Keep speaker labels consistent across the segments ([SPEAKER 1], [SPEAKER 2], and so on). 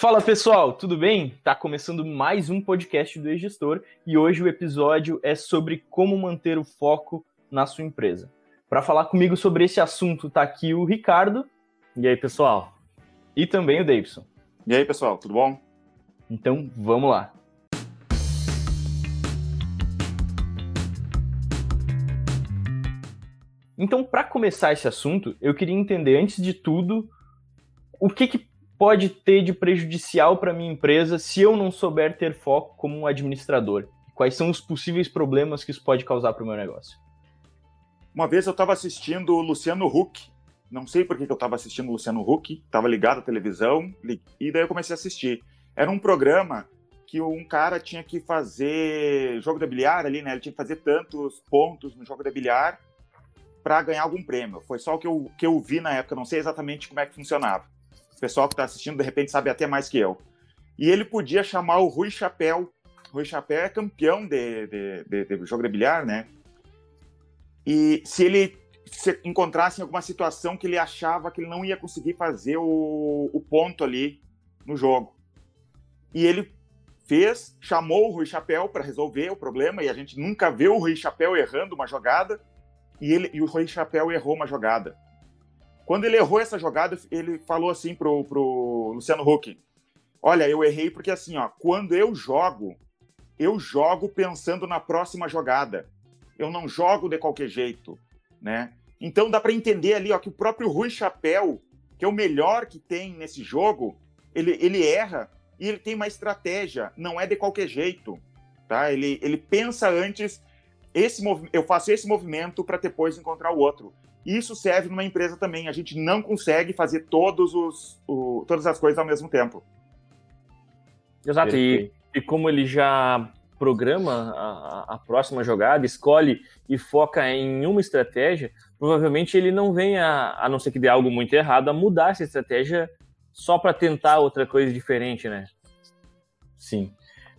[SPEAKER 1] Fala pessoal, tudo bem? Tá começando mais um podcast do E-Gestor e hoje o episódio é sobre como manter o foco na sua empresa. Para falar comigo sobre esse assunto tá aqui o Ricardo.
[SPEAKER 2] E aí pessoal?
[SPEAKER 1] E também o Davidson.
[SPEAKER 3] E aí pessoal, tudo bom?
[SPEAKER 1] Então vamos lá. Então, para começar esse assunto, eu queria entender, antes de tudo, o que, que pode ter de prejudicial para minha empresa se eu não souber ter foco como um administrador? Quais são os possíveis problemas que isso pode causar para o meu negócio?
[SPEAKER 3] Uma vez eu estava assistindo o Luciano Huck, não sei por que, eu estava assistindo o Luciano Huck, estava ligado à televisão, e daí eu comecei a assistir. Era um programa que um cara tinha que fazer jogo de bilhar ali, né? Ele tinha que fazer tantos pontos no jogo de bilhar para ganhar algum prêmio. Foi só o que eu, que eu vi na época, não sei exatamente como é que funcionava. O pessoal que está assistindo, de repente, sabe até mais que eu. E ele podia chamar o Rui Chapéu. Rui Chapéu é campeão de, de, de, de jogo de bilhar, né? E se ele se encontrasse em alguma situação que ele achava que ele não ia conseguir fazer o, o ponto ali no jogo. E ele fez, chamou o Rui Chapéu para resolver o problema, e a gente nunca vê o Rui Chapéu errando uma jogada e, ele, e o Rui Chapéu errou uma jogada. Quando ele errou essa jogada, ele falou assim pro, pro Luciano Huck: Olha, eu errei porque assim, ó, quando eu jogo, eu jogo pensando na próxima jogada. Eu não jogo de qualquer jeito, né? Então dá para entender ali, ó, que o próprio Rui Chapéu, que é o melhor que tem nesse jogo, ele, ele erra e ele tem uma estratégia, não é de qualquer jeito, tá? Ele, ele pensa antes esse eu faço esse movimento para depois encontrar o outro. Isso serve numa empresa também. A gente não consegue fazer todos os, o, todas as coisas ao mesmo tempo.
[SPEAKER 2] Exato. E, e como ele já programa a, a, próxima jogada, escolhe e foca em uma estratégia, provavelmente ele não vem, a, a não ser que dê algo muito errado, a mudar essa estratégia só para tentar outra coisa diferente, né?
[SPEAKER 1] Sim.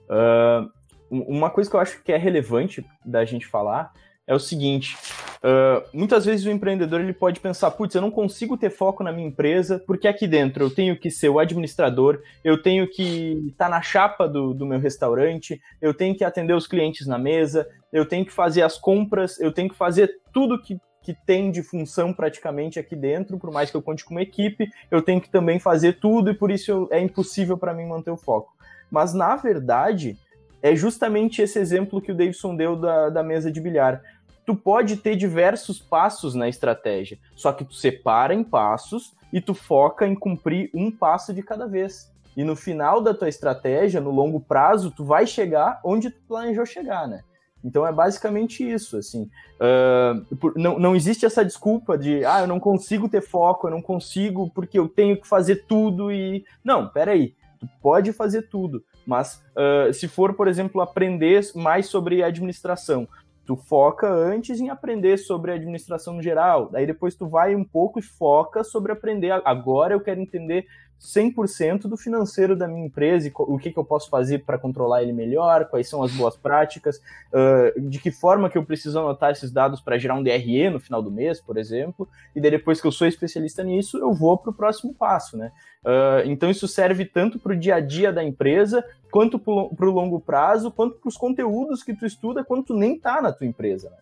[SPEAKER 1] Uh, uma coisa que eu acho que é relevante da gente falar é o seguinte: uh, muitas vezes o empreendedor ele pode pensar, putz, eu não consigo ter foco na minha empresa, porque aqui dentro eu tenho que ser o administrador, eu tenho que estar tá na chapa do, do meu restaurante, eu tenho que atender os clientes na mesa, eu tenho que fazer as compras, eu tenho que fazer tudo que, que tem de função praticamente aqui dentro, por mais que eu conte com uma equipe, eu tenho que também fazer tudo e por isso eu, é impossível para mim manter o foco. Mas na verdade, é justamente esse exemplo que o Davidson deu da, da mesa de bilhar. Tu pode ter diversos passos na estratégia, só que tu separa em passos e tu foca em cumprir um passo de cada vez. E no final da tua estratégia, no longo prazo, tu vai chegar onde tu planejou chegar, né? Então é basicamente isso, assim. Uh, não, não existe essa desculpa de, ah, eu não consigo ter foco, eu não consigo porque eu tenho que fazer tudo e... Não, peraí, tu pode fazer tudo, mas uh, se for, por exemplo, aprender mais sobre administração, tu foca antes em aprender sobre administração no geral, daí depois tu vai um pouco e foca sobre aprender. Agora eu quero entender 100% do financeiro da minha empresa e o que, que eu posso fazer para controlar ele melhor, quais são as boas práticas, uh, de que forma que eu preciso anotar esses dados para gerar um DRE no final do mês, por exemplo, e daí depois que eu sou especialista nisso, eu vou para o próximo passo, né? Uh, então isso serve tanto para o dia a dia da empresa, quanto para o longo prazo, quanto para os conteúdos que tu estuda, quando tu nem tá na tua empresa, né?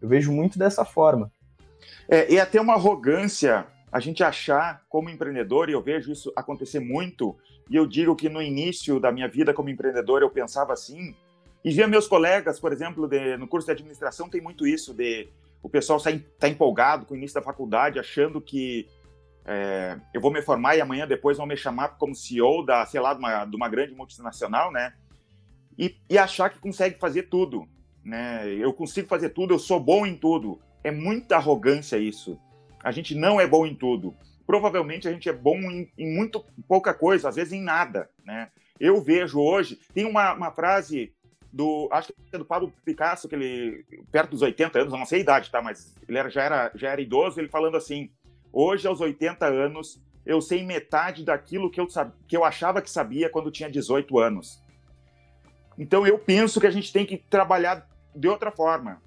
[SPEAKER 1] Eu vejo muito dessa forma.
[SPEAKER 3] É, e até uma arrogância a gente achar como empreendedor, e eu vejo isso acontecer muito, e eu digo que no início da minha vida como empreendedor eu pensava assim, e via meus colegas, por exemplo, de, no curso de administração tem muito isso, de o pessoal está tá empolgado com o início da faculdade, achando que é, eu vou me formar e amanhã depois vão me chamar como CEO da, sei lá, de uma, de uma grande multinacional, né? E, e, achar que consegue fazer tudo, né? Eu consigo fazer tudo, eu sou bom em tudo. É muita arrogância isso. A gente não é bom em tudo. Provavelmente a gente é bom em, em muito pouca coisa, às vezes em nada, né? Eu vejo hoje, tem uma, uma frase do, acho que é do Pablo Picasso, que ele, perto dos 80 anos, não sei a idade, tá? Mas ele era, já, era, já era idoso, ele falando assim, hoje aos 80 anos, eu sei metade daquilo que eu, que eu achava que sabia quando tinha 18 anos. Então eu penso que a gente tem que trabalhar de outra forma,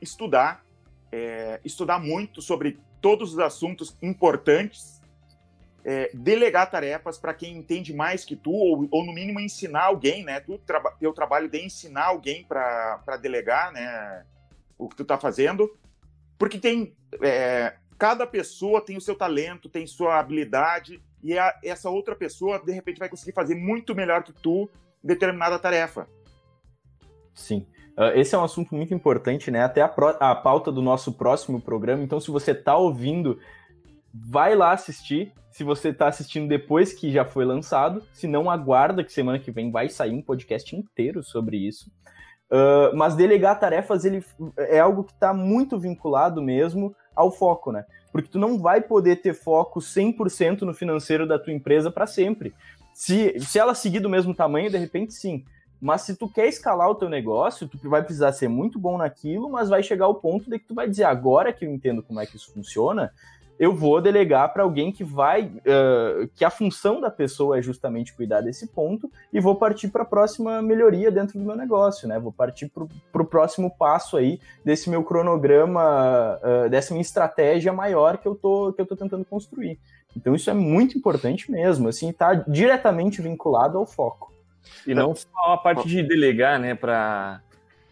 [SPEAKER 3] estudar, é, estudar muito sobre todos os assuntos importantes é, delegar tarefas para quem entende mais que tu, ou, ou, no mínimo ensinar alguém, né? Tu teu trabalho de ensinar alguém para delegar, né? O que tu está fazendo. Porque tem. É, cada pessoa tem o seu talento, tem sua habilidade, e a, essa outra pessoa, de repente, vai conseguir fazer muito melhor que tu determinada tarefa.
[SPEAKER 1] Sim. Uh, esse é um assunto muito importante, né? Até a, pro, a pauta do nosso próximo programa. Então, se você está ouvindo, vai lá assistir. Se você está assistindo depois que já foi lançado, se não, aguarda que semana que vem vai sair um podcast inteiro sobre isso. Uh, mas delegar tarefas ele é algo que está muito vinculado mesmo ao foco, né? Porque tu não vai poder ter foco 100% no financeiro da tua empresa para sempre. Se, se ela seguir do mesmo tamanho, de repente sim. Mas se tu quer escalar o teu negócio, tu vai precisar ser muito bom naquilo, mas vai chegar ao ponto de que tu vai dizer, agora que eu entendo como é que isso funciona, eu vou delegar para alguém que vai, uh, que a função da pessoa é justamente cuidar desse ponto e vou partir para a próxima melhoria dentro do meu negócio, né? Vou partir para o próximo passo aí desse meu cronograma, uh, dessa minha estratégia maior que eu tô que eu tô tentando construir. Então isso é muito importante mesmo, assim, está diretamente vinculado ao foco.
[SPEAKER 2] E não só a parte de delegar, né, para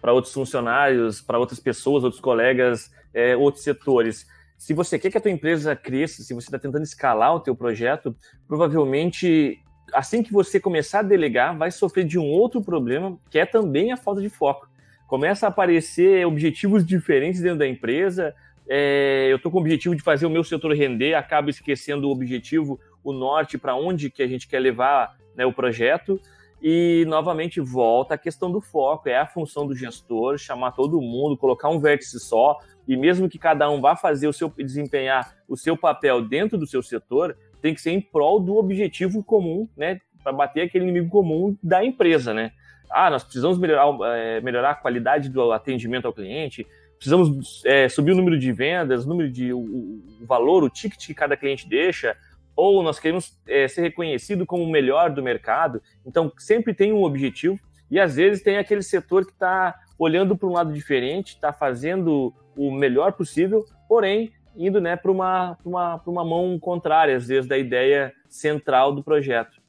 [SPEAKER 2] para outros funcionários, para outras pessoas, outros colegas, é, outros setores se você quer que a tua empresa cresça, se você está tentando escalar o teu projeto, provavelmente assim que você começar a delegar, vai sofrer de um outro problema, que é também a falta de foco. Começa a aparecer objetivos diferentes dentro da empresa. É, eu estou com o objetivo de fazer o meu setor render, acabo esquecendo o objetivo, o norte, para onde que a gente quer levar né, o projeto. E novamente volta a questão do foco, é a função do gestor chamar todo mundo, colocar um vértice só, e mesmo que cada um vá fazer o seu desempenhar o seu papel dentro do seu setor, tem que ser em prol do objetivo comum, né, para bater aquele inimigo comum da empresa, né? Ah, nós precisamos melhorar, é, melhorar a qualidade do atendimento ao cliente, precisamos é, subir o número de vendas, o número de o, o, valor, o ticket que cada cliente deixa, ou nós queremos é, ser reconhecido como o melhor do mercado. Então, sempre tem um objetivo e às vezes tem aquele setor que está olhando para um lado diferente, está fazendo o melhor possível, porém indo né, para uma, uma, uma mão contrária, às vezes, da ideia central do projeto.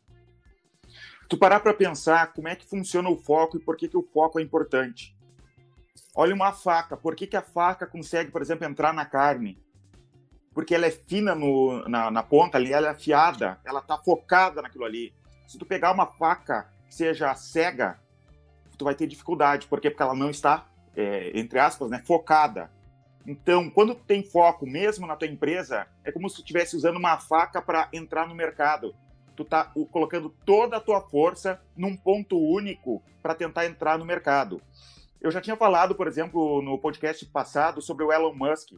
[SPEAKER 3] Tu parar para pensar como é que funciona o foco e por que, que o foco é importante. Olha uma faca, por que, que a faca consegue, por exemplo, entrar na carne? Porque ela é fina no, na, na ponta ali, ela é afiada, ela está focada naquilo ali. Se tu pegar uma faca que seja cega, tu vai ter dificuldade. Por quê? Porque ela não está, é, entre aspas, né, focada. Então, quando tu tem foco mesmo na tua empresa, é como se tu estivesse usando uma faca para entrar no mercado. Tu tá colocando toda a tua força num ponto único para tentar entrar no mercado. Eu já tinha falado, por exemplo, no podcast passado sobre o Elon Musk,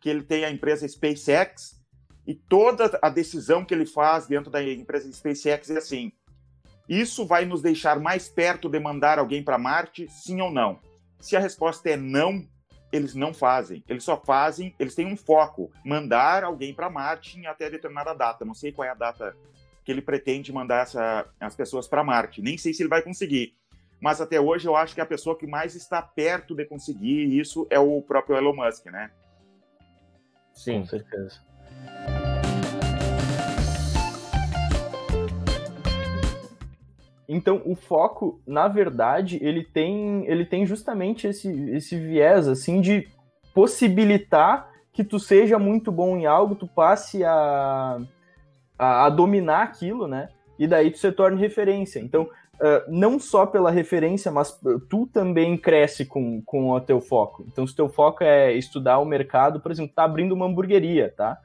[SPEAKER 3] que ele tem a empresa SpaceX e toda a decisão que ele faz dentro da empresa SpaceX é assim: isso vai nos deixar mais perto de mandar alguém para Marte, sim ou não? Se a resposta é não, eles não fazem. Eles só fazem, eles têm um foco, mandar alguém para Marte em até determinada data. Não sei qual é a data que ele pretende mandar essa, as pessoas para Marte. Nem sei se ele vai conseguir. Mas até hoje eu acho que a pessoa que mais está perto de conseguir isso é o próprio Elon Musk, né?
[SPEAKER 1] Sim, com certeza. Então, o foco, na verdade, ele tem, ele tem justamente esse, esse viés, assim, de possibilitar que tu seja muito bom em algo, tu passe a, a, a dominar aquilo, né? E daí tu se torne referência. Então, uh, não só pela referência, mas tu também cresce com, com o teu foco. Então, se teu foco é estudar o mercado, por exemplo, tá abrindo uma hamburgueria, tá?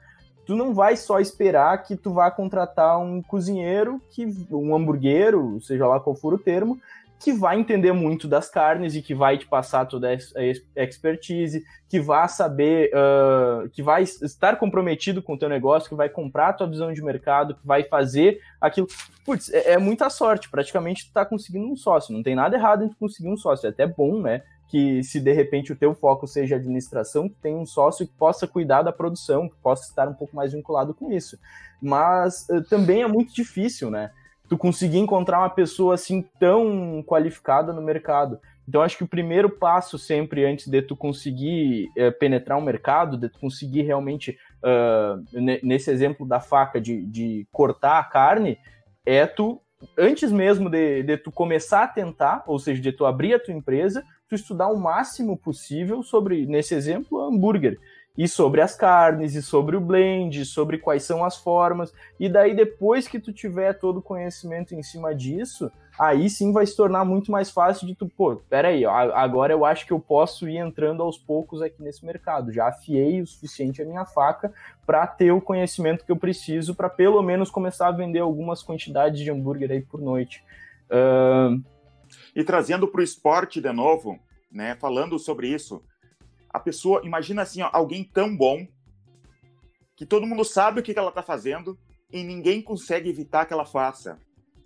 [SPEAKER 1] Tu não vai só esperar que tu vá contratar um cozinheiro, que um hamburguero, seja lá qual for o termo, que vai entender muito das carnes e que vai te passar toda a expertise, que vai saber, uh, que vai estar comprometido com o teu negócio, que vai comprar a tua visão de mercado, que vai fazer aquilo. Putz, é, é muita sorte, praticamente tu tá conseguindo um sócio, não tem nada errado em tu conseguir um sócio, é até bom, né? Que se de repente o teu foco seja administração, que tenha um sócio que possa cuidar da produção, que possa estar um pouco mais vinculado com isso. Mas uh, também é muito difícil, né? Tu conseguir encontrar uma pessoa assim tão qualificada no mercado. Então acho que o primeiro passo sempre antes de tu conseguir uh, penetrar um mercado, de tu conseguir realmente uh, nesse exemplo da faca de, de cortar a carne, é tu, antes mesmo de, de tu começar a tentar, ou seja, de tu abrir a tua empresa, tu estudar o máximo possível sobre, nesse exemplo, hambúrguer. E sobre as carnes, e sobre o blend, sobre quais são as formas, e daí depois que tu tiver todo o conhecimento em cima disso, aí sim vai se tornar muito mais fácil de tu, pô, peraí, agora eu acho que eu posso ir entrando aos poucos aqui nesse mercado, já afiei o suficiente a minha faca para ter o conhecimento que eu preciso para pelo menos começar a vender algumas quantidades de hambúrguer aí por noite. Uh...
[SPEAKER 3] E trazendo para o esporte de novo, né, falando sobre isso, a pessoa, imagina assim, ó, alguém tão bom que todo mundo sabe o que ela está fazendo e ninguém consegue evitar que ela faça.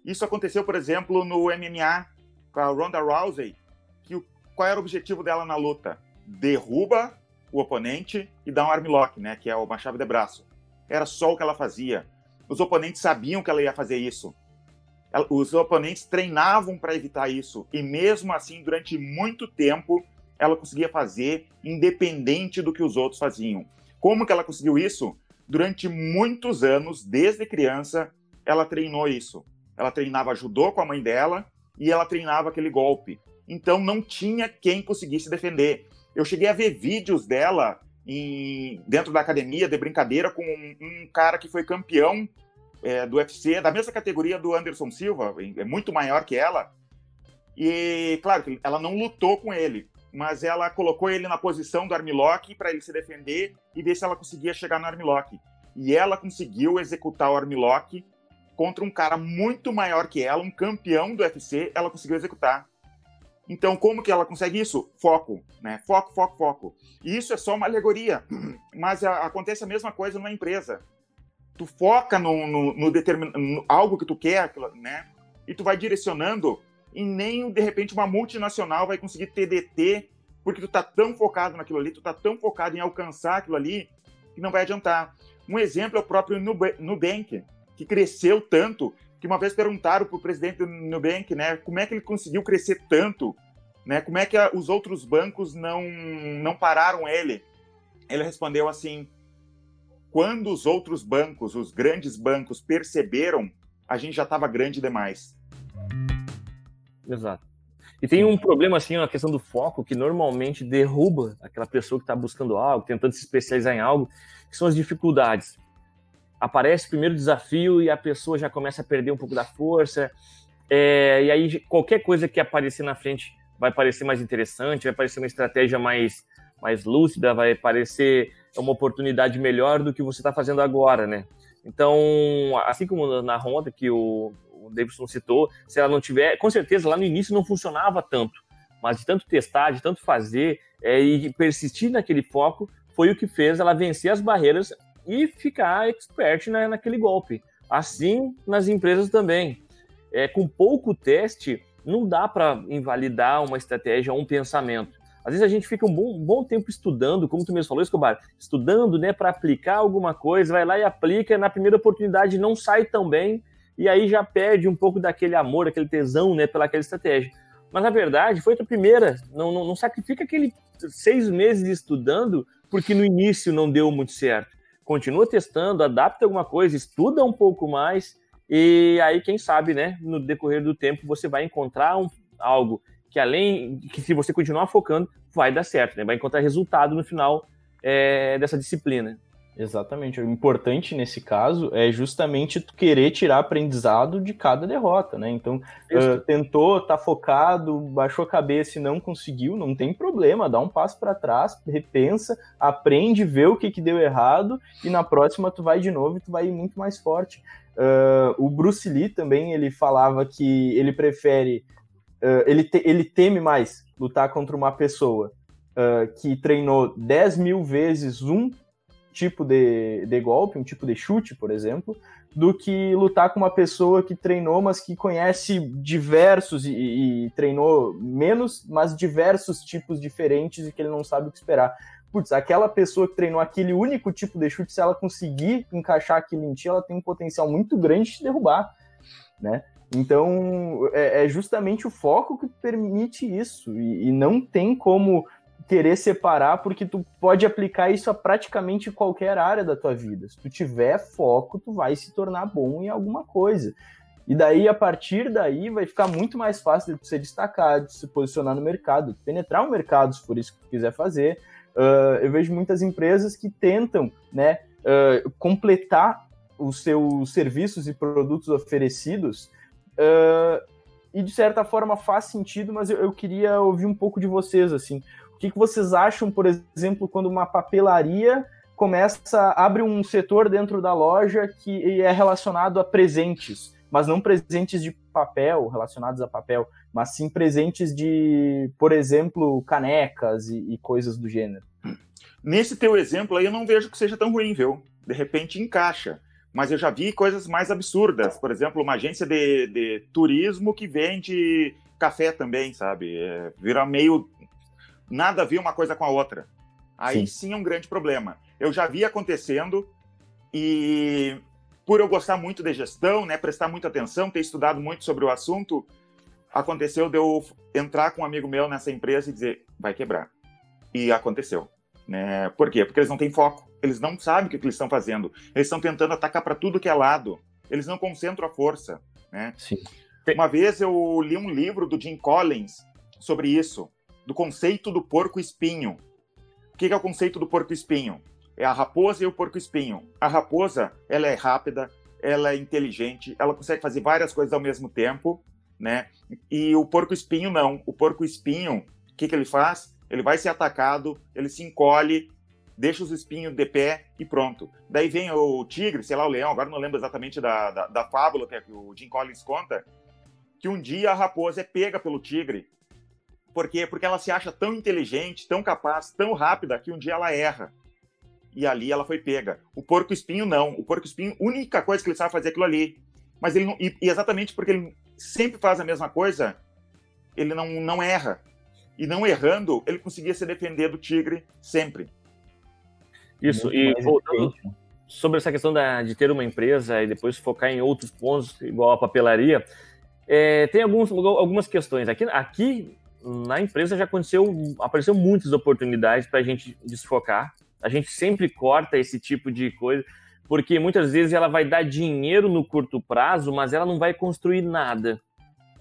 [SPEAKER 3] Isso aconteceu, por exemplo, no MMA com a Ronda Rousey, que o, qual era o objetivo dela na luta? Derruba o oponente e dá um armlock, né, que é uma chave de braço. Era só o que ela fazia. Os oponentes sabiam que ela ia fazer isso. Os oponentes treinavam para evitar isso e mesmo assim, durante muito tempo, ela conseguia fazer independente do que os outros faziam. Como que ela conseguiu isso? Durante muitos anos, desde criança, ela treinou isso. Ela treinava judô com a mãe dela e ela treinava aquele golpe. Então não tinha quem conseguisse defender. Eu cheguei a ver vídeos dela em, dentro da academia de brincadeira com um, um cara que foi campeão é, do UFC, da mesma categoria do Anderson Silva, é muito maior que ela. E, claro, ela não lutou com ele, mas ela colocou ele na posição do armlock para ele se defender e ver se ela conseguia chegar no armlock. E ela conseguiu executar o armlock contra um cara muito maior que ela, um campeão do UFC, ela conseguiu executar. Então, como que ela consegue isso? Foco, né? Foco, foco, foco. E isso é só uma alegoria, mas acontece a mesma coisa numa empresa. Tu foca no, no, no, determin, no algo que tu quer, né? E tu vai direcionando e nem de repente uma multinacional vai conseguir TDT porque tu tá tão focado naquilo ali, tu tá tão focado em alcançar aquilo ali que não vai adiantar. Um exemplo é o próprio Nubank, que cresceu tanto que uma vez perguntaram para o presidente do Nubank, né, como é que ele conseguiu crescer tanto, né, como é que os outros bancos não não pararam ele? Ele respondeu assim: quando os outros bancos, os grandes bancos perceberam, a gente já estava grande demais.
[SPEAKER 2] Exato. E tem um problema, assim, a questão do foco, que normalmente derruba aquela pessoa que está buscando algo, tentando se especializar em algo, que são as dificuldades. Aparece o primeiro desafio e a pessoa já começa a perder um pouco da força, é, e aí qualquer coisa que aparecer na frente vai parecer mais interessante, vai parecer uma estratégia mais, mais lúcida, vai parecer uma oportunidade melhor do que você está fazendo agora, né? Então, assim como na Honda, que o, o Davidson citou, se ela não tiver, com certeza lá no início não funcionava tanto, mas de tanto testar, de tanto fazer é, e persistir naquele foco, foi o que fez ela vencer as barreiras e ficar expert na, naquele golpe. Assim nas empresas também. É, com pouco teste, não dá para invalidar uma estratégia ou um pensamento. Às vezes a gente fica um bom, um bom tempo estudando, como tu mesmo falou, Escobar, estudando né, para aplicar alguma coisa, vai lá e aplica, na primeira oportunidade não sai tão bem, e aí já perde um pouco daquele amor, aquele tesão, né, pelaquela estratégia. Mas na verdade foi a primeira, não, não, não sacrifica aquele seis meses estudando porque no início não deu muito certo. Continua testando, adapta alguma coisa, estuda um pouco mais e aí quem sabe, né, no decorrer do tempo você vai encontrar um, algo que além que se você continuar focando vai dar certo, né, vai encontrar resultado no final é, dessa disciplina.
[SPEAKER 1] Exatamente. O importante nesse caso é justamente tu querer tirar aprendizado de cada derrota, né? Então, uh, tentou, tá focado, baixou a cabeça e não conseguiu, não tem problema, dá um passo para trás, repensa, aprende, vê o que, que deu errado e na próxima tu vai de novo e tu vai ir muito mais forte. Uh, o Bruce Lee também, ele falava que ele prefere, uh, ele, te, ele teme mais lutar contra uma pessoa que treinou 10 mil vezes um tipo de, de golpe, um tipo de chute, por exemplo, do que lutar com uma pessoa que treinou, mas que conhece diversos e, e, treinou menos, mas diversos tipos diferentes e que ele não sabe o que esperar. Putz, aquela pessoa que treinou aquele único tipo de chute, se ela conseguir encaixar aquilo em ti, ela tem um potencial muito grande de te derrubar, né? Então, é, é justamente o foco que permite isso, e, e não tem como querer separar, porque tu pode aplicar isso a praticamente qualquer área da tua vida. Se tu tiver foco, tu vai se tornar bom em alguma coisa. E daí, a partir daí, vai ficar muito mais fácil de você destacar, de se posicionar no mercado, penetrar o mercado, se for isso que tu quiser fazer. Uh, eu vejo muitas empresas que tentam né, uh, completar os seus serviços e produtos oferecidos uh, e, de certa forma, faz sentido, mas eu, eu, queria ouvir um pouco de vocês, assim. O que, que vocês acham, por exemplo, quando uma papelaria começa, abre um setor dentro da loja que é relacionado a presentes, mas não presentes de papel, relacionados a papel, mas sim presentes de, por exemplo, canecas e, e coisas do gênero.
[SPEAKER 3] Nesse teu exemplo aí, eu não vejo que seja tão ruim, viu? De repente encaixa. Mas eu já vi coisas mais absurdas. Por exemplo, uma agência de, de turismo que vende café também, sabe? É, vira meio. Nada a ver uma coisa com a outra. Aí sim. sim é um grande problema. Eu já vi acontecendo e por eu gostar muito de gestão, né, prestar muita atenção, ter estudado muito sobre o assunto, aconteceu de eu entrar com um amigo meu nessa empresa e dizer, vai quebrar. E aconteceu. Né? Por quê? Porque eles não têm foco. Eles não sabem o que, eles estão fazendo. Eles estão tentando atacar para tudo que é lado. Eles não concentram a força. Né? Uma vez eu li um livro do Jim Collins sobre isso, do conceito do porco-espinho. O que é o conceito do porco-espinho? É a raposa e o porco-espinho. A raposa, ela é rápida, ela é inteligente, ela consegue fazer várias coisas ao mesmo tempo, né? E o porco-espinho não. O porco-espinho, o que, que ele faz? Ele vai ser atacado, ele se encolhe, deixa os espinhos de pé e pronto. Daí vem o tigre, sei lá, o leão, agora não lembro exatamente da, da, da fábula que, é que o Jim Collins conta, que um dia a raposa é pega pelo tigre. Por quê? Porque ela se acha tão inteligente, tão capaz, tão rápida, que um dia ela erra. E ali ela foi pega. O porco-espinho não. O porco-espinho, única coisa que ele sabe fazer é aquilo ali. Mas ele não, e, e exatamente porque ele sempre faz a mesma coisa, ele não, não erra. E não errando, ele conseguia se defender do tigre sempre.
[SPEAKER 2] Isso, Muito e voltando sobre essa questão da, de ter uma empresa e depois focar em outros pontos, igual a papelaria, é, tem alguns, algumas questões. Aqui, aqui na empresa já aconteceu, apareceu muitas oportunidades para a gente desfocar. A gente sempre corta esse tipo de coisa, porque muitas vezes ela vai dar dinheiro no curto prazo, mas ela não vai construir nada.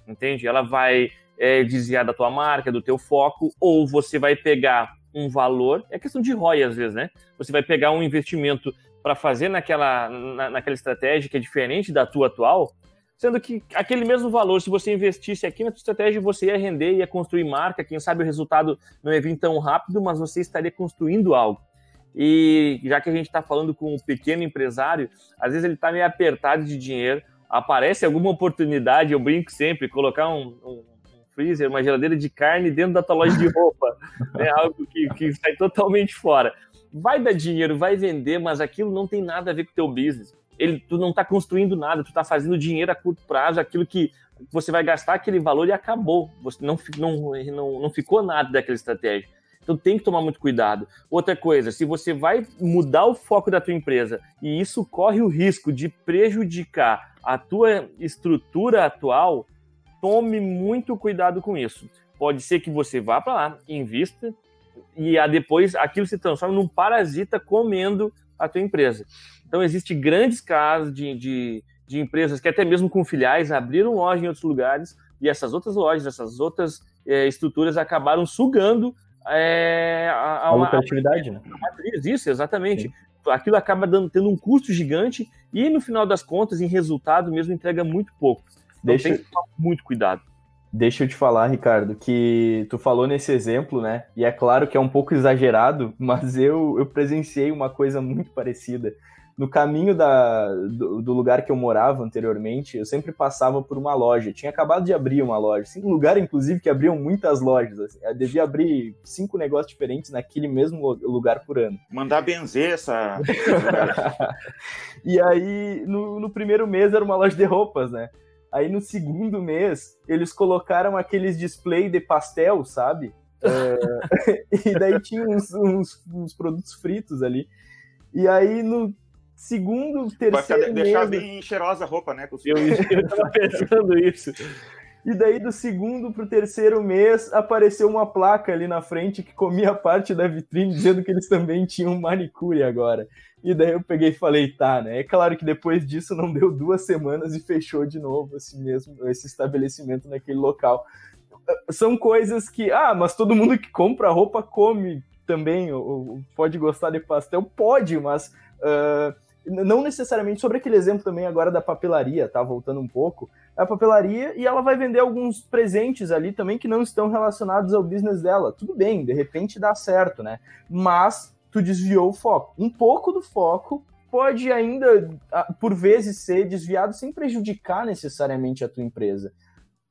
[SPEAKER 2] Entende? Ela vai é, desviar da tua marca, do teu foco, ou você vai pegar um valor, é questão de ROI às vezes, né? Você vai pegar um investimento para fazer naquela, na, naquela estratégia que é diferente da tua atual, sendo que aquele mesmo valor, se você investisse aqui na tua estratégia, você ia render, ia construir marca, quem sabe o resultado não ia vir tão rápido, mas você estaria construindo algo. E já que a gente está falando com um pequeno empresário, às vezes ele está meio apertado de dinheiro, aparece alguma oportunidade, eu brinco sempre, colocar um, um freezer, uma geladeira de carne dentro da tua loja de roupa. é algo que, que sai totalmente fora. Vai dar dinheiro, vai vender, mas aquilo não tem nada a ver com o teu business. Ele, tu não está construindo nada, tu está fazendo dinheiro a curto prazo, aquilo que você vai gastar aquele valor e acabou. Você não, não, não, não ficou nada daquela estratégia. Então tem que tomar muito cuidado. Outra coisa, se você vai mudar o foco da tua empresa e isso corre o risco de prejudicar a tua estrutura atual, tome muito cuidado com isso. Pode ser que você vá para lá, invista, e a depois aquilo se transforma num parasita comendo a tua empresa. Então, existem grandes casos de, de, de, empresas que até mesmo com filiais abriram loja em outros lugares e essas outras lojas, essas outras é, estruturas acabaram sugando é,
[SPEAKER 1] a, a, lucratividade, né?
[SPEAKER 2] Matriz, isso, exatamente. Sim. Aquilo acaba dando, tendo um custo gigante e, no final das contas, em resultado mesmo, entrega muito pouco. Deixa... Tem que tomar muito cuidado.
[SPEAKER 1] Deixa eu te falar, Ricardo, que tu falou nesse exemplo, né? E é claro que é um pouco exagerado, mas eu, eu presenciei uma coisa muito parecida. No caminho da, do, do, lugar que eu morava anteriormente, eu sempre passava por uma loja. Tinha acabado de abrir uma loja. Assim, um lugar, inclusive, que abriam muitas lojas. Assim. Eu devia abrir cinco negócios diferentes naquele mesmo lugar por ano.
[SPEAKER 3] Mandar benzer essa.
[SPEAKER 1] e aí, no, no primeiro mês, era uma loja de roupas, né? Aí no segundo mês, eles colocaram aqueles display de pastel, sabe? É... e daí tinha uns, uns, uns, produtos fritos ali. E aí no segundo, terceiro Vai
[SPEAKER 3] deixar bem cheirosa a roupa, né?
[SPEAKER 2] Eu, eu tava pensando isso.
[SPEAKER 1] E daí, do segundo pro terceiro mês, apareceu uma placa ali na frente que comia parte da vitrine, dizendo que eles também tinham manicure agora. E daí eu peguei e falei, tá, né? É claro que depois disso não deu duas semanas e fechou de novo esse mesmo esse estabelecimento naquele local. São coisas que, ah, mas todo mundo que compra roupa come também, ou, ou pode gostar de pastel, pode, mas uh, não necessariamente sobre aquele exemplo também agora da papelaria, tá? Voltando um pouco, a papelaria e ela vai vender alguns presentes ali também que não estão relacionados ao business dela. Tudo bem, de repente dá certo, né? Mas tu desviou o foco. Um pouco do foco pode ainda, por vezes, ser desviado sem prejudicar necessariamente a tua empresa.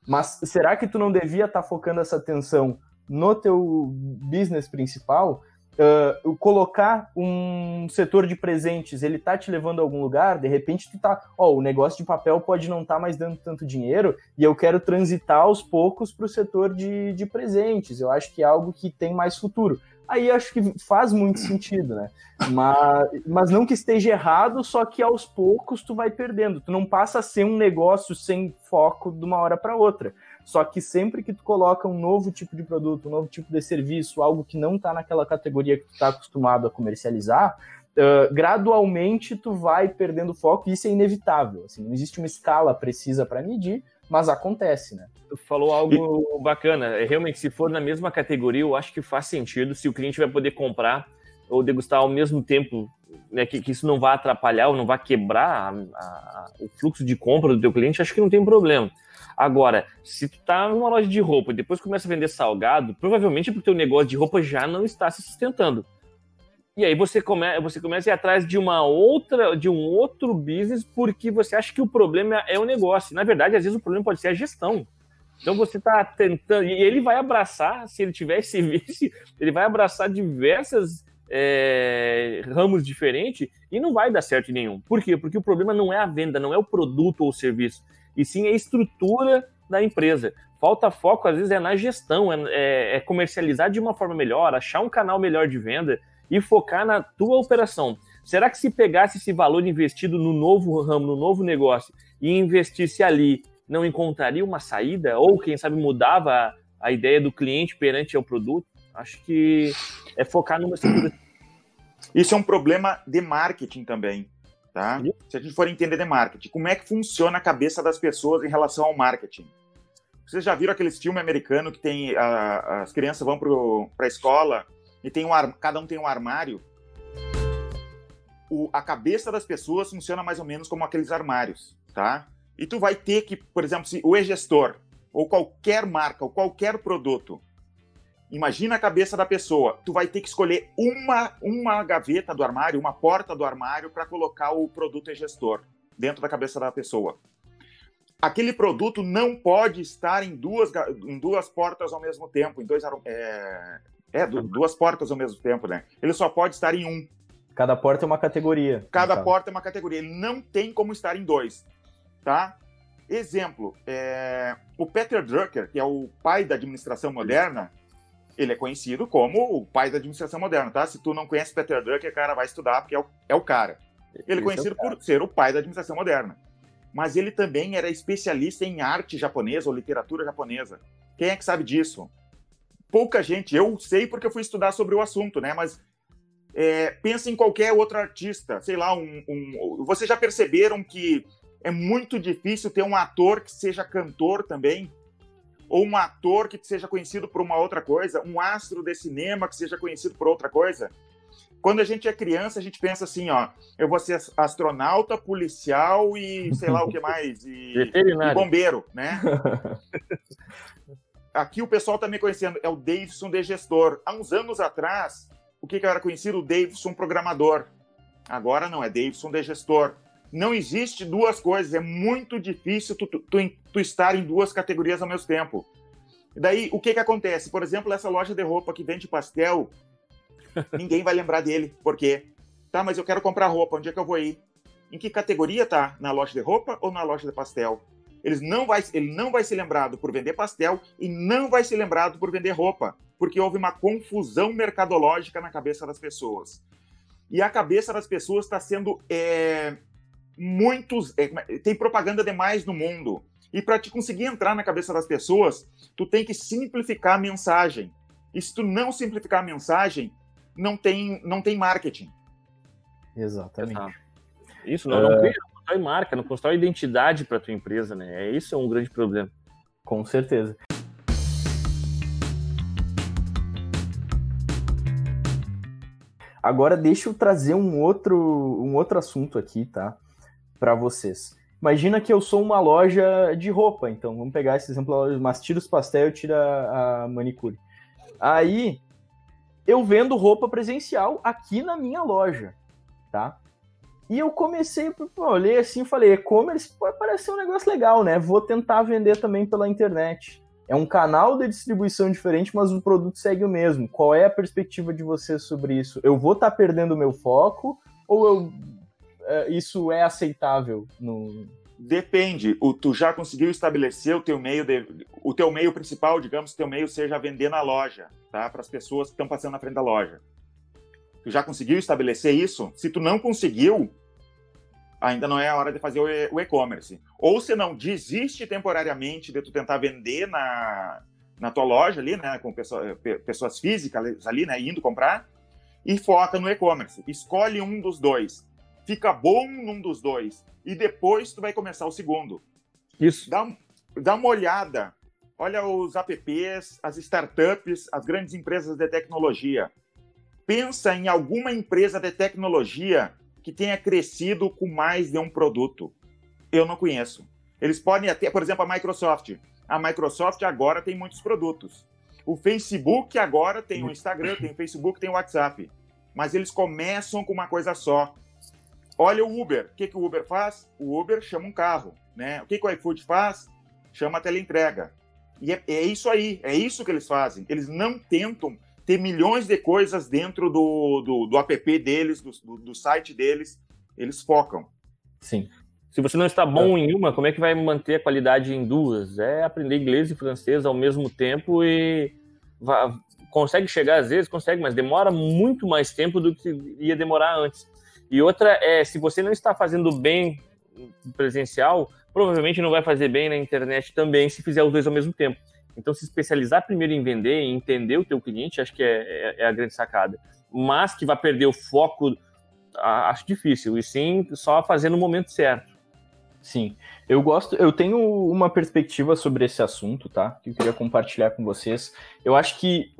[SPEAKER 1] Mas será que tu não devia estar tá focando essa atenção no teu business principal? Uh, colocar um setor de presentes, ele tá te levando a algum lugar, de repente tu tá, ó, oh, o negócio de papel pode não estar tá mais dando tanto dinheiro e eu quero transitar aos poucos para o setor de, de presentes. Eu acho que é algo que tem mais futuro aí acho que faz muito sentido, né? Mas, mas não que esteja errado, só que aos poucos tu vai perdendo. Tu não passa a ser um negócio sem foco de uma hora para outra. Só que sempre que tu coloca um novo tipo de produto, um novo tipo de serviço, algo que não está naquela categoria que tu está acostumado a comercializar, uh, gradualmente tu vai perdendo foco e isso é inevitável. Assim, não existe uma escala precisa para medir, mas acontece, né?
[SPEAKER 2] Tu falou algo e... bacana. É, realmente, se for na mesma categoria, eu acho que faz sentido se o cliente vai poder comprar ou degustar ao mesmo tempo, né, que, que isso não vai atrapalhar ou não vai quebrar a, a, o fluxo de compra do teu cliente, acho que não tem problema. Agora, se tu tá numa loja de roupa e depois começa a vender salgado, provavelmente é porque o negócio de roupa já não está se sustentando. E aí você, come, você começa a ir atrás de uma outra, de um outro business, porque você acha que o problema é o negócio. Na verdade, às vezes o problema pode ser a gestão. Então você está tentando. E ele vai abraçar, se ele tiver esse vice, ele vai abraçar diversas é, ramos diferentes e não vai dar certo em nenhum. Por quê? Porque o problema não é a venda, não é o produto ou o serviço, e sim a estrutura da empresa. Falta foco, às vezes, é na gestão, é, é, é comercializar de uma forma melhor, achar um canal melhor de venda e focar na tua operação. Será que se pegasse esse valor investido no novo ramo, no novo negócio, e investisse ali, não encontraria uma saída? Ou, quem sabe, mudava a, ideia do cliente perante ao produto? Acho que é focar numa estrutura.
[SPEAKER 3] Isso é um problema de marketing também, tá? Se a gente for entender de marketing, como é que funciona a cabeça das pessoas em relação ao marketing? Vocês já viram aqueles filmes americanos que tem a, as crianças vão para a escola e tem um cada um tem um armário, o, a cabeça das pessoas funciona mais ou menos como aqueles armários, tá? E tu vai ter que, por exemplo, se o e-gestor ou qualquer marca ou qualquer produto, imagina a cabeça da pessoa, tu vai ter que escolher uma, uma gaveta do armário, uma porta do armário para colocar o produto e-gestor dentro da cabeça da pessoa. Aquele produto não pode estar em duas, em duas portas ao mesmo tempo, em dois é, é, duas portas ao mesmo tempo, né? Ele só pode estar em um.
[SPEAKER 1] Cada porta é uma categoria.
[SPEAKER 3] Cada porta é uma categoria. Ele não tem como estar em dois, tá? Exemplo, é... o Peter Drucker, que é o pai da administração moderna, ele é conhecido como o pai da administração moderna, tá? Se tu não conhece Peter Drucker, cara, vai estudar, porque é o, é o cara. Ele é conhecido é por ser o pai da administração moderna. Mas ele também era especialista em arte japonesa ou literatura japonesa. Quem é que sabe disso? pouca gente, eu sei porque eu fui estudar sobre o assunto, né? Mas é, pensa em qualquer outro artista, sei lá, um, um, vocês já perceberam que é muito difícil ter um ator que seja cantor também? Ou um ator que seja conhecido por uma outra coisa? Um astro de cinema que seja conhecido por outra coisa? Quando a gente é criança, a gente pensa assim, ó, eu vou ser astronauta, policial e sei lá o que mais, e, e bombeiro, né? aqui o pessoal está me conhecendo, é o Davidson de gestor. Há uns anos atrás, o que, que era conhecido? O Davidson programador. Agora não, é Davidson de gestor. Não existe duas coisas, é muito difícil tu, tu, tu, tu estar em duas categorias ao mesmo tempo. E daí, o que, que acontece? Por exemplo, essa loja de roupa que vende pastel, ninguém vai lembrar dele. Por quê? Tá, mas eu quero comprar roupa, onde é que eu vou ir? Em que categoria tá? Na loja de roupa ou na loja de pastel? Ele não, vai, ele não vai ser lembrado por vender pastel e não vai ser lembrado por vender roupa, porque houve uma confusão mercadológica na cabeça das pessoas. E a cabeça das pessoas está sendo é, muitos. É, tem propaganda demais no mundo. E para te conseguir entrar na cabeça das pessoas, tu tem que simplificar a mensagem. E se tu não simplificar a mensagem, não tem, não tem marketing.
[SPEAKER 1] Exatamente. Exato.
[SPEAKER 2] Isso, não, uh... não, cria, não constrói marca, não constrói identidade para tua empresa, né? É isso é um grande problema.
[SPEAKER 1] Com certeza. Agora deixa eu trazer um outro, um outro assunto aqui, tá? Para vocês. Imagina que eu sou uma loja de roupa, então vamos pegar esse exemplo, mas tira os pastel tira a manicure. Aí eu vendo roupa presencial aqui na minha loja, tá? E eu comecei, olhei assim e falei, e-commerce parece ser um negócio legal, né? Vou tentar vender também pela internet. É um canal de distribuição diferente, mas o produto segue o mesmo. Qual é a perspectiva de você sobre isso? Eu vou estar tá perdendo o meu foco ou eu isso é aceitável no.
[SPEAKER 3] Depende. O, tu já conseguiu estabelecer o teu meio de, o teu meio principal, digamos, teu meio seja vender na loja, tá? Para as pessoas que estão passando na frente da loja. Tu já conseguiu estabelecer isso? Se tu não conseguiu, ainda não é a hora de fazer o e-commerce. Ou se não, desiste temporariamente de tu tentar vender na, na tua loja ali, né, com pessoa, pessoas físicas ali, né, indo comprar, e foca no e-commerce. Escolhe um dos dois fica bom num dos dois e depois tu vai começar o segundo.
[SPEAKER 2] Isso.
[SPEAKER 3] Dá, dá uma olhada. Olha os apps, as startups, as grandes empresas de tecnologia. Pensa em alguma empresa de tecnologia que tenha crescido com mais de um produto. Eu não conheço. Eles podem até, por exemplo, a Microsoft. A Microsoft agora tem muitos produtos. O Facebook agora tem o Instagram, tem o Facebook, tem o WhatsApp. Mas eles começam com uma coisa só. Olha o Uber. O que, que o Uber faz? O Uber chama um carro. Né? O que, que o iFood faz? Chama a teleentrega. E é, é isso aí, é isso que eles fazem. Eles não tentam ter milhões de coisas dentro do, do, do app deles, do, do, site deles. Eles focam.
[SPEAKER 2] Sim. Se você não está bom é. em uma, como é que vai manter a qualidade em duas? É aprender inglês e francês ao mesmo tempo e vai, consegue chegar às vezes, consegue, mas demora muito mais tempo do que ia demorar antes. E outra é, se você não está fazendo bem presencial, provavelmente não vai fazer bem na internet também se fizer os dois ao mesmo tempo. Então, se especializar primeiro em vender e entender o teu cliente, acho que é, é, é a grande sacada. Mas que vai perder o foco, acho difícil. E sim, só fazer no momento certo.
[SPEAKER 1] Sim, eu gosto, eu tenho uma perspectiva sobre esse assunto, tá? Que eu queria compartilhar com vocês. Eu acho que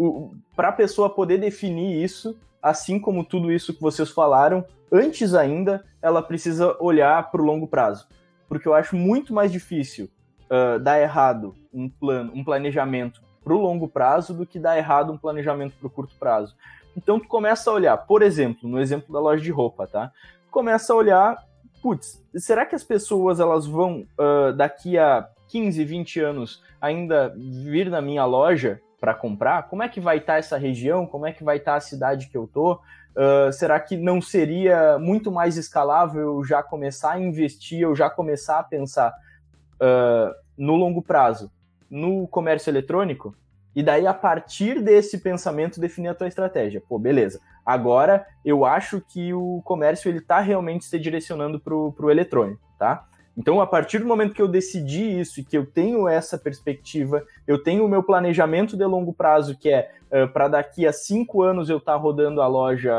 [SPEAKER 1] para a pessoa poder definir isso, assim como tudo isso que vocês falaram, antes ainda, ela precisa olhar para o longo prazo. Porque eu acho muito mais difícil uh, dar errado um plano, um planejamento para o longo prazo do que dar errado um planejamento para o curto prazo. Então tu começa a olhar, por exemplo, no exemplo da loja de roupa, tá? Tu começa a olhar, putz, será que as pessoas elas vão uh, daqui a 15, 20 anos ainda vir na minha loja para comprar? Como é que vai estar tá essa região? Como é que vai estar tá a cidade que eu tô? Uh, será que não seria muito mais escalável já começar a investir, eu já começar a pensar uh, no longo prazo no comércio eletrônico? E daí, a partir desse pensamento, definir a tua estratégia. Pô, beleza. Agora, eu acho que o comércio ele está realmente se direcionando para o eletrônico, tá? Então, a partir do momento que eu decidi isso e que eu tenho essa perspectiva, eu tenho o meu planejamento de longo prazo, que é uh, para daqui a cinco anos eu estar tá rodando a loja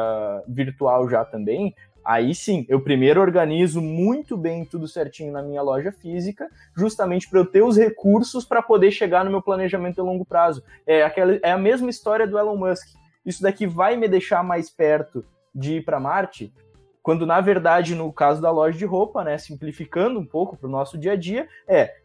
[SPEAKER 1] virtual já também, aí sim, eu primeiro organizo muito bem tudo certinho na minha loja física, justamente para eu ter os recursos para poder chegar no meu planejamento de longo prazo. É, aquela, é a mesma história do Elon Musk. Isso daqui vai me deixar mais perto de ir para Marte? Quando, na verdade, no caso da loja de roupa, né, simplificando um pouco para o nosso dia a dia, é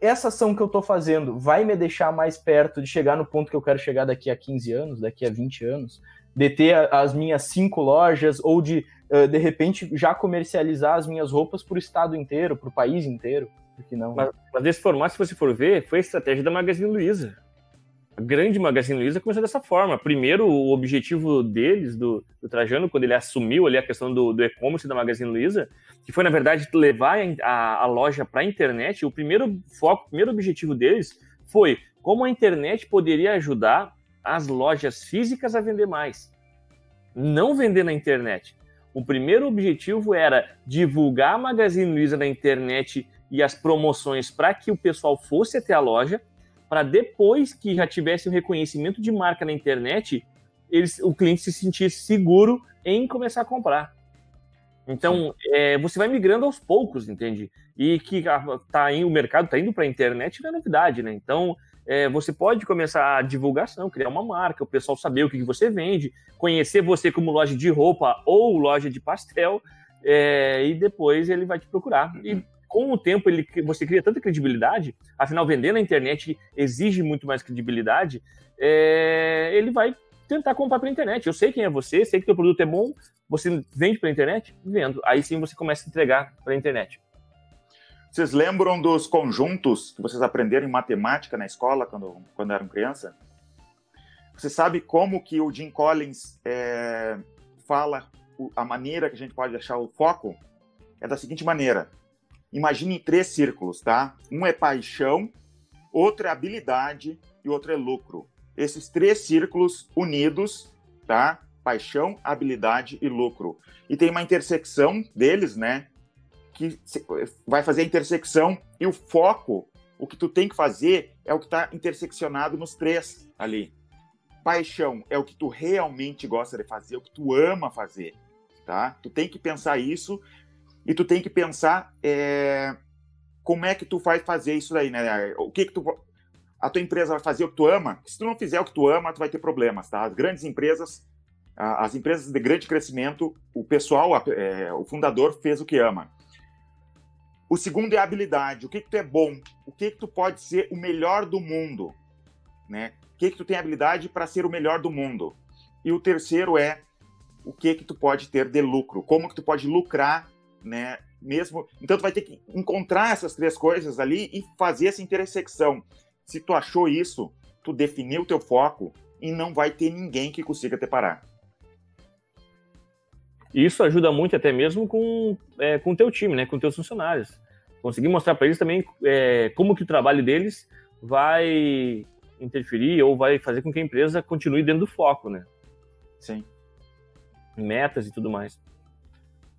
[SPEAKER 1] essa ação que eu estou fazendo vai me deixar mais perto de chegar no ponto que eu quero chegar daqui a 15 anos, daqui a 20 anos, de ter as minhas cinco lojas ou de, de repente, já comercializar as minhas roupas para o estado inteiro, para o país inteiro. Porque não?
[SPEAKER 2] Mas, mas formato, se você for ver, foi a estratégia da Magazine Luiza a grande Magazine Luiza começou dessa forma. Primeiro, o objetivo deles, do, do Trajano, quando ele assumiu ali a questão do, do e-commerce da Magazine Luiza, que foi, na verdade, levar a, a loja para a internet, o primeiro foco, o primeiro objetivo deles foi como a internet poderia ajudar as lojas físicas a vender mais. Não vender na internet. O primeiro objetivo era divulgar a Magazine Luiza na internet e as promoções para que o pessoal fosse até a loja, para depois que já tivesse o um reconhecimento de marca na internet, eles, o cliente se sentisse seguro em começar a comprar. Então, é, você vai migrando aos poucos, entende? E que tá indo, o mercado está indo para a internet não é novidade, né? Então, é, você pode começar a divulgação, criar uma marca, o pessoal saber o que, que você vende, conhecer você como loja de roupa ou loja de pastel, é, e depois ele vai te procurar. E com o tempo ele, você cria tanta credibilidade, afinal, vender na internet exige muito mais credibilidade, é, ele vai tentar comprar pela internet. Eu sei quem é você, sei que teu produto é bom, você vende pela internet? Vendo. Aí sim você começa a entregar pela internet.
[SPEAKER 3] Vocês lembram dos conjuntos que vocês aprenderam em matemática na escola quando, quando eram criança? Você sabe como que o Jim Collins é, fala a maneira que a gente pode achar o foco? É da seguinte maneira. Imagine três círculos, tá? Um é paixão, outro é habilidade e outro é lucro esses três círculos unidos, tá? Paixão, habilidade e lucro. E tem uma intersecção deles, né? Que vai fazer a intersecção e o foco, o que tu tem que fazer é o que está interseccionado nos três ali. Paixão é o que tu realmente gosta de fazer, o que tu ama fazer, tá? Tu tem que pensar isso e tu tem que pensar é, como é que tu vai fazer isso daí, né? O que que tu a tua empresa vai fazer o que tu ama, se tu não fizer o que tu ama, tu vai ter problemas, tá? As grandes empresas, as empresas de grande crescimento, o pessoal, é, o fundador fez o que ama. O segundo é habilidade, o que que tu é bom, o que que tu pode ser o melhor do mundo, né? O que que tu tem habilidade para ser o melhor do mundo. E o terceiro é o que que tu pode ter de lucro, como que tu pode lucrar, né? Mesmo, então tu vai ter que encontrar essas três coisas ali e fazer essa intersecção. Se tu achou isso, tu definiu o teu foco e não vai ter ninguém que consiga te parar.
[SPEAKER 2] Isso ajuda muito até mesmo com é, com teu time, né, com teus funcionários. Conseguir mostrar para eles também é, como que o trabalho deles vai interferir ou vai fazer com que a empresa continue dentro do foco, né?
[SPEAKER 3] Sim.
[SPEAKER 2] Metas e tudo mais.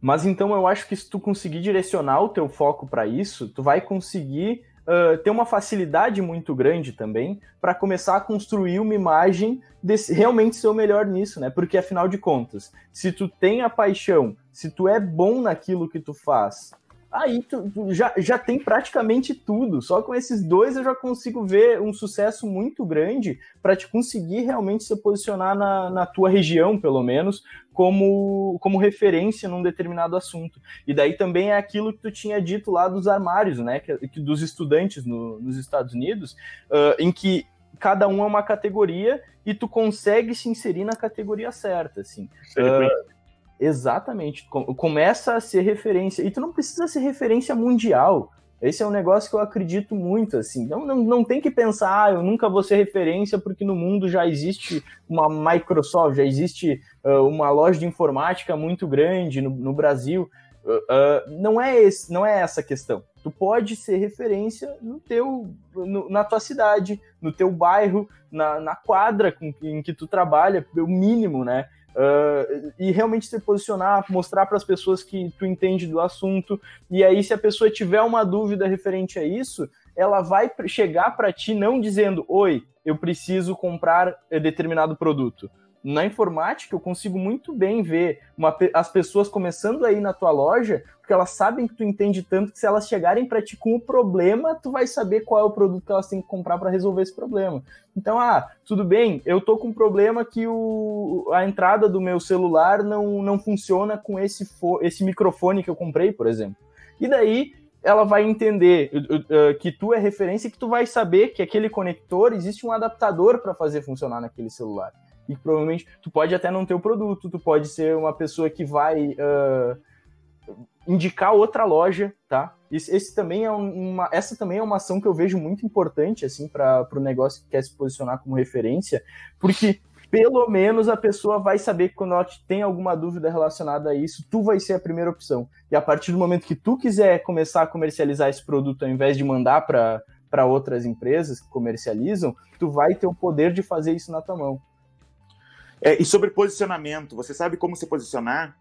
[SPEAKER 1] Mas então eu acho que se tu conseguir direcionar o teu foco para isso, tu vai conseguir uh, ter uma facilidade muito grande também para começar a construir uma imagem de realmente ser o melhor nisso, né? Porque afinal de contas, se tu tem a paixão, se tu é bom naquilo que tu faz, aí tu, tu, já, já tem praticamente tudo. Só com esses dois eu já consigo ver um sucesso muito grande para te conseguir realmente se posicionar na, na tua região, pelo menos, como, como referência num determinado assunto. E daí também é aquilo que tu tinha dito lá dos armários, né? Que, que dos estudantes no, nos Estados Unidos, uh, em que cada um é uma categoria e tu consegue se inserir na categoria certa, assim. Uh, Exatamente. Começa a ser referência. E tu não precisa ser referência mundial. Esse é um negócio que eu acredito muito, assim. Não, não, não tem que pensar, ah, eu nunca vou ser referência porque no mundo já existe uma Microsoft, já existe uh, uma loja de informática muito grande no, no Brasil. Uh, não, é esse, não é essa a questão. Tu pode ser referência no teu, no, na tua cidade, no teu bairro, na, na quadra com, em que tu trabalha, o mínimo, né? Uh, e realmente se posicionar, mostrar para as pessoas que tu entende do assunto. E aí, se a pessoa tiver uma dúvida referente a isso, ela vai chegar para ti não dizendo: Oi, eu preciso comprar determinado produto na informática, eu consigo muito bem ver uma, as pessoas começando aí na tua loja, porque elas sabem que tu entende tanto que se elas chegarem para ti com o problema, tu vai saber qual é o produto que elas têm que comprar para resolver esse problema. Então, ah, tudo bem, eu tô com um problema que o, a entrada do meu celular não, não funciona com esse, esse microfone que eu comprei, por exemplo. E daí ela vai entender que tu é referência e que tu vai saber que aquele conector existe um adaptador para fazer funcionar naquele celular e provavelmente tu pode até não ter o produto, tu pode ser uma pessoa que vai uh, indicar outra loja, tá? Esse, esse, também é uma, essa também é uma ação que eu vejo muito importante assim para o negócio que quer se posicionar como referência, porque pelo menos a pessoa vai saber que quando ela tem alguma dúvida relacionada a isso, tu vai ser a primeira opção. E a partir do momento que tu quiser começar a comercializar esse produto ao invés de mandar para outras empresas que comercializam, tu vai ter o poder de fazer isso na tua mão.
[SPEAKER 3] É, e sobre posicionamento, você sabe como se posicionar?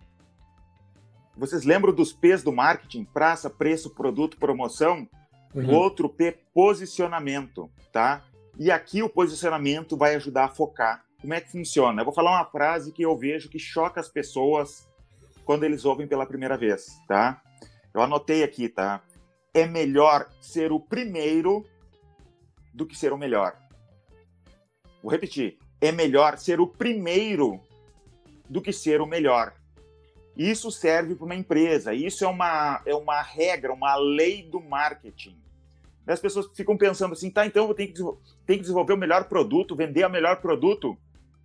[SPEAKER 3] Vocês lembram dos P's do marketing? Praça, preço, produto, promoção? Uhum. O outro P, posicionamento, tá? E aqui o posicionamento vai ajudar a focar. Como é que funciona? Eu vou falar uma frase que eu vejo que choca as pessoas quando eles ouvem pela primeira vez, tá? Eu anotei aqui, tá? É melhor ser o primeiro do que ser o melhor. Vou repetir. É melhor ser o primeiro do que ser o melhor. Isso serve para uma empresa. Isso é uma, é uma regra, uma lei do marketing. As pessoas ficam pensando assim, tá, então eu tenho que, tenho que desenvolver o melhor produto, vender o melhor produto.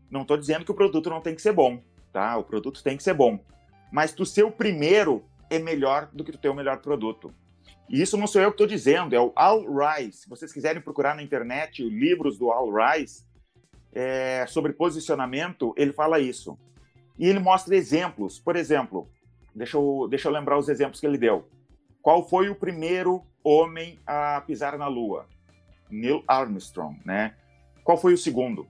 [SPEAKER 3] Não estou dizendo que o produto não tem que ser bom, tá? O produto tem que ser bom. Mas tu ser o primeiro é melhor do que tu ter o melhor produto. E isso não sou eu que estou dizendo, é o Al Rise. Se vocês quiserem procurar na internet livros do Al Rise é, sobre posicionamento, ele fala isso. E ele mostra exemplos. Por exemplo, deixa eu, deixa eu lembrar os exemplos que ele deu. Qual foi o primeiro homem a pisar na Lua? Neil Armstrong, né? Qual foi o segundo?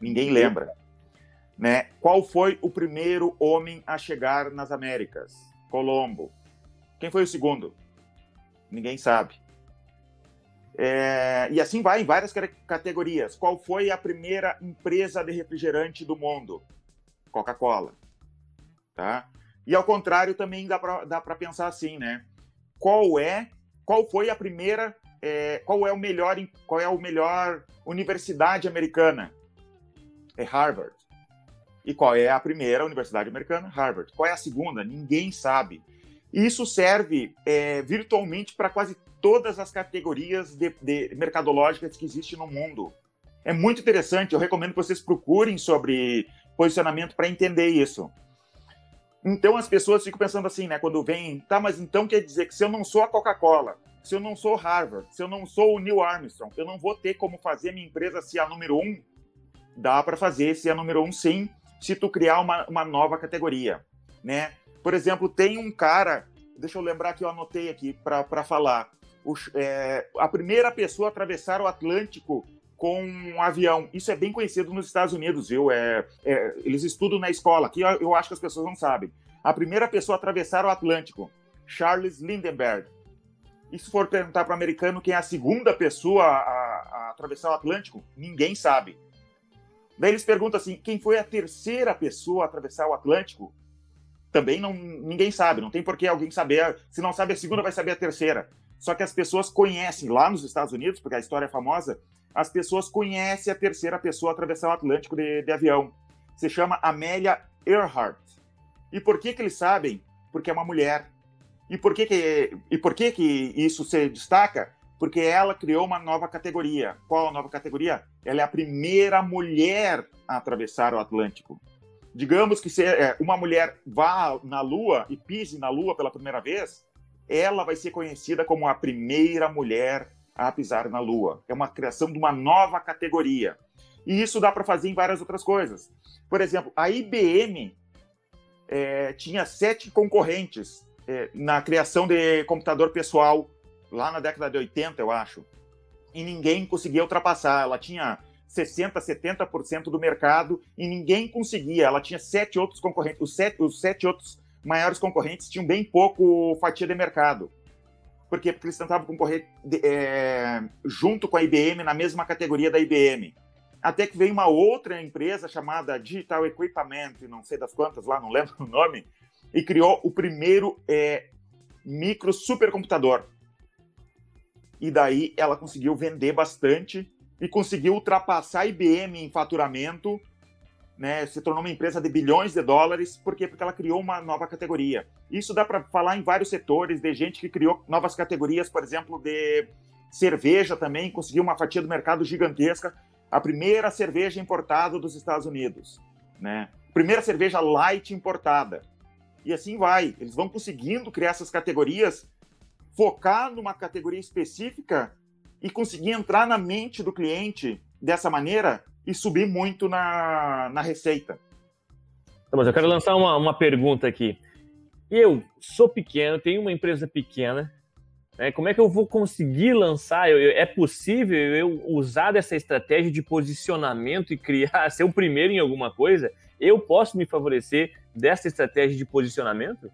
[SPEAKER 3] Ninguém lembra. Né? Qual foi o primeiro homem a chegar nas Américas? Colombo. Quem foi o segundo? Ninguém sabe. É, e assim vai em várias categorias. Qual foi a primeira empresa de refrigerante do mundo? Coca-Cola. Tá? E ao contrário, também dá para pensar assim, né? Qual é, qual foi a primeira, é, qual é o melhor, qual é o melhor universidade americana? É Harvard. E qual é a primeira universidade americana? Harvard. Qual é a segunda? Ninguém sabe. Isso serve é, virtualmente para quase todas as categorias de, de mercadológicas que existem no mundo. É muito interessante, eu recomendo que vocês procurem sobre posicionamento para entender isso. Então as pessoas ficam pensando assim, né? Quando vem, tá, mas então quer dizer que se eu não sou a Coca-Cola, se eu não sou Harvard, se eu não sou o Neil Armstrong, eu não vou ter como fazer minha empresa ser a número um? Dá para fazer ser a número um, sim, se tu criar uma, uma nova categoria, né? Por exemplo, tem um cara, deixa eu lembrar que eu anotei aqui para falar, é, a primeira pessoa a atravessar o Atlântico com um avião. Isso é bem conhecido nos Estados Unidos, viu? É, é, eles estudam na escola, aqui eu, eu, acho que as pessoas não sabem. A primeira pessoa a atravessar o Atlântico, Charles Lindbergh. E se for perguntar para o americano quem é a segunda pessoa a, a, atravessar o Atlântico, ninguém sabe. Daí eles perguntam assim, quem foi a terceira pessoa a atravessar o Atlântico? Também não, ninguém sabe, não tem por que alguém saber. Se não sabe a segunda, vai saber a terceira. Só que as pessoas conhecem lá nos Estados Unidos, porque a história é famosa, as pessoas conhecem a terceira pessoa a atravessar o Atlântico de, de avião. Se chama Amélia Earhart. E por que que eles sabem? Porque é uma mulher. E por que que, e por que, que isso se destaca? Porque ela criou uma nova categoria. Qual a nova categoria? Ela é a primeira mulher a atravessar o Atlântico. Digamos que se é, uma mulher vá na Lua e pise na Lua pela primeira vez, ela vai ser conhecida como a primeira mulher a pisar na Lua. É uma criação de uma nova categoria. E isso dá para fazer em várias outras coisas. Por exemplo, a IBM é, tinha sete concorrentes é, na criação de computador pessoal, lá na década de 80, eu acho. E ninguém conseguia ultrapassar. Ela tinha 60%, 70% do mercado e ninguém conseguia. Ela tinha sete outros concorrentes. Os sete, os sete outros maiores concorrentes tinham bem pouco fatia de mercado. Por quê? Porque eles tentavam concorrer é, junto com a IBM, na mesma categoria da IBM. Até que veio uma outra empresa chamada Digital Equipment, não sei das quantas lá, não lembro o nome, e criou o primeiro é, micro supercomputador. E daí ela conseguiu vender bastante e conseguiu ultrapassar a IBM em faturamento né, se tornou uma empresa de bilhões de dólares, por quê? Porque ela criou uma nova categoria. Isso dá para falar em vários setores, de gente que criou novas categorias, por exemplo, de cerveja também, conseguiu uma fatia do mercado gigantesca, a primeira cerveja importada dos Estados Unidos, né? Primeira cerveja light importada. E assim vai, eles vão conseguindo criar essas categorias, focar numa categoria específica e conseguir entrar na mente do cliente dessa maneira e subir muito na, na receita.
[SPEAKER 2] Tá, mas eu quero lançar uma, uma pergunta aqui. Eu sou pequeno, tenho uma empresa pequena, né? como é que eu vou conseguir lançar? Eu, eu, é possível eu usar dessa estratégia de posicionamento e criar, ser o primeiro em alguma coisa? Eu posso me favorecer dessa estratégia de posicionamento?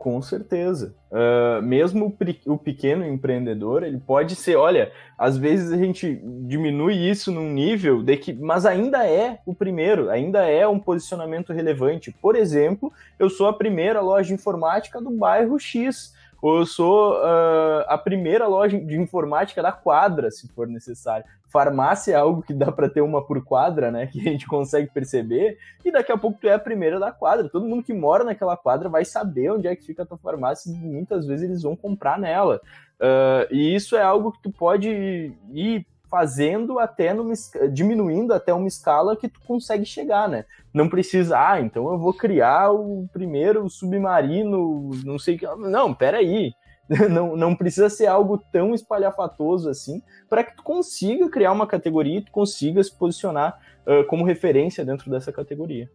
[SPEAKER 1] Com certeza. Uh, mesmo o pequeno empreendedor, ele pode ser, olha, às vezes a gente diminui isso num nível de que, mas ainda é o primeiro, ainda é um posicionamento relevante. Por exemplo, eu sou a primeira loja informática do bairro X ou eu sou uh, a primeira loja de informática da quadra, se for necessário. Farmácia é algo que dá para ter uma por quadra, né? Que a gente consegue perceber, e daqui a pouco tu é a primeira da quadra. Todo mundo que mora naquela quadra vai saber onde é que fica a tua farmácia e muitas vezes eles vão comprar nela. Uh, e isso é algo que tu pode ir fazendo até numa, diminuindo até uma escala que tu consegue chegar, né? Não precisa, ah, então eu vou criar o primeiro submarino, não sei que. Não, peraí. Não, não precisa ser algo tão espalhafatoso assim para que tu consiga criar uma categoria e tu consiga se posicionar uh, como referência dentro dessa categoria.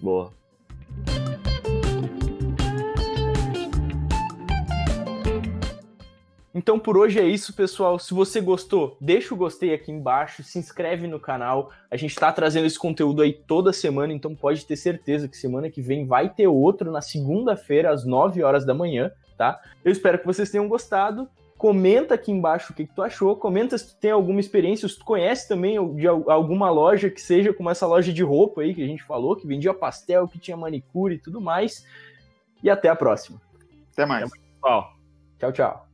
[SPEAKER 2] Boa.
[SPEAKER 1] Então por hoje é isso, pessoal. Se você gostou, deixa o gostei aqui embaixo, se inscreve no canal. A gente está trazendo esse conteúdo aí toda semana, então pode ter certeza que semana que vem vai ter outro na segunda-feira às 9 horas da manhã, tá? Eu espero que vocês tenham gostado. Comenta aqui embaixo o que, que tu achou, comenta se tu tem alguma experiência, se tu conhece também de alguma loja que seja como essa loja de roupa aí que a gente falou, que vendia pastel, que tinha manicure e tudo mais. E até a próxima.
[SPEAKER 3] Até mais.
[SPEAKER 1] Até mais. Tchau, tchau.